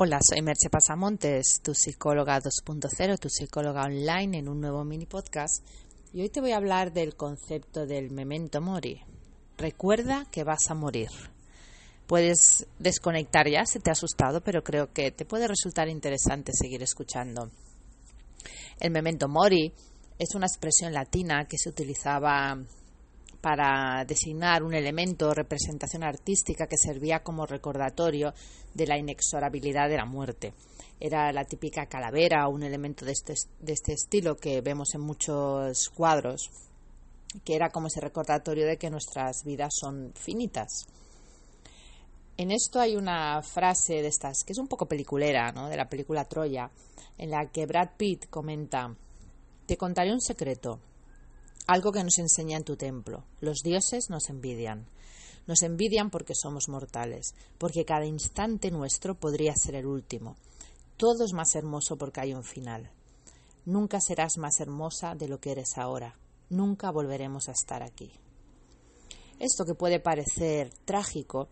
Hola, soy Merche Pasamontes, tu psicóloga 2.0, tu psicóloga online en un nuevo mini podcast. Y hoy te voy a hablar del concepto del memento mori. Recuerda que vas a morir. Puedes desconectar ya si te ha asustado, pero creo que te puede resultar interesante seguir escuchando. El memento mori es una expresión latina que se utilizaba para designar un elemento o representación artística que servía como recordatorio de la inexorabilidad de la muerte. Era la típica calavera o un elemento de este, de este estilo que vemos en muchos cuadros, que era como ese recordatorio de que nuestras vidas son finitas. En esto hay una frase de estas que es un poco peliculera, ¿no? de la película Troya, en la que Brad Pitt comenta: Te contaré un secreto. Algo que nos enseña en tu templo. Los dioses nos envidian. Nos envidian porque somos mortales, porque cada instante nuestro podría ser el último. Todo es más hermoso porque hay un final. Nunca serás más hermosa de lo que eres ahora. Nunca volveremos a estar aquí. Esto que puede parecer trágico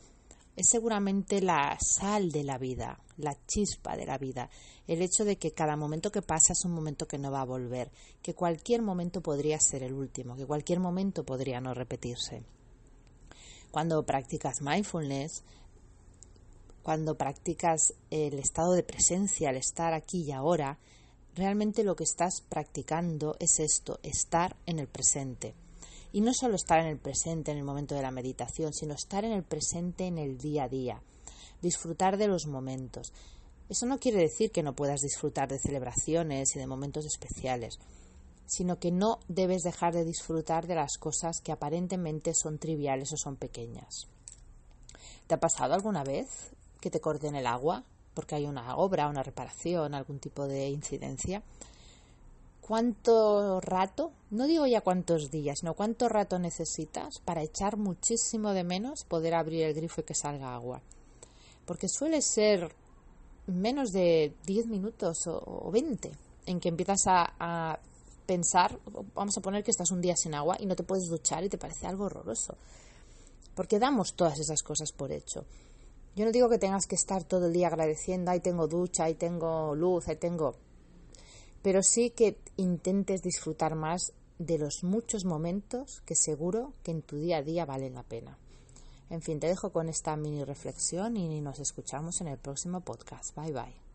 es seguramente la sal de la vida, la chispa de la vida, el hecho de que cada momento que pasa es un momento que no va a volver, que cualquier momento podría ser el último, que cualquier momento podría no repetirse. Cuando practicas mindfulness, cuando practicas el estado de presencia, el estar aquí y ahora, realmente lo que estás practicando es esto, estar en el presente y no solo estar en el presente en el momento de la meditación, sino estar en el presente en el día a día, disfrutar de los momentos. Eso no quiere decir que no puedas disfrutar de celebraciones y de momentos especiales, sino que no debes dejar de disfrutar de las cosas que aparentemente son triviales o son pequeñas. ¿Te ha pasado alguna vez que te corten el agua porque hay una obra, una reparación, algún tipo de incidencia? Cuánto rato, no digo ya cuántos días, sino cuánto rato necesitas para echar muchísimo de menos poder abrir el grifo y que salga agua. Porque suele ser menos de 10 minutos o, 20 en que empiezas a, a pensar, vamos a poner que estás un día sin agua y no te puedes duchar y te parece algo horroroso. Porque damos todas esas cosas por hecho. Yo no digo que tengas que estar todo el día agradeciendo, ahí tengo ducha, ahí tengo luz, ahí tengo pero sí que intentes disfrutar más de los muchos momentos que seguro que en tu día a día valen la pena. En fin, te dejo con esta mini reflexión y nos escuchamos en el próximo podcast. Bye bye.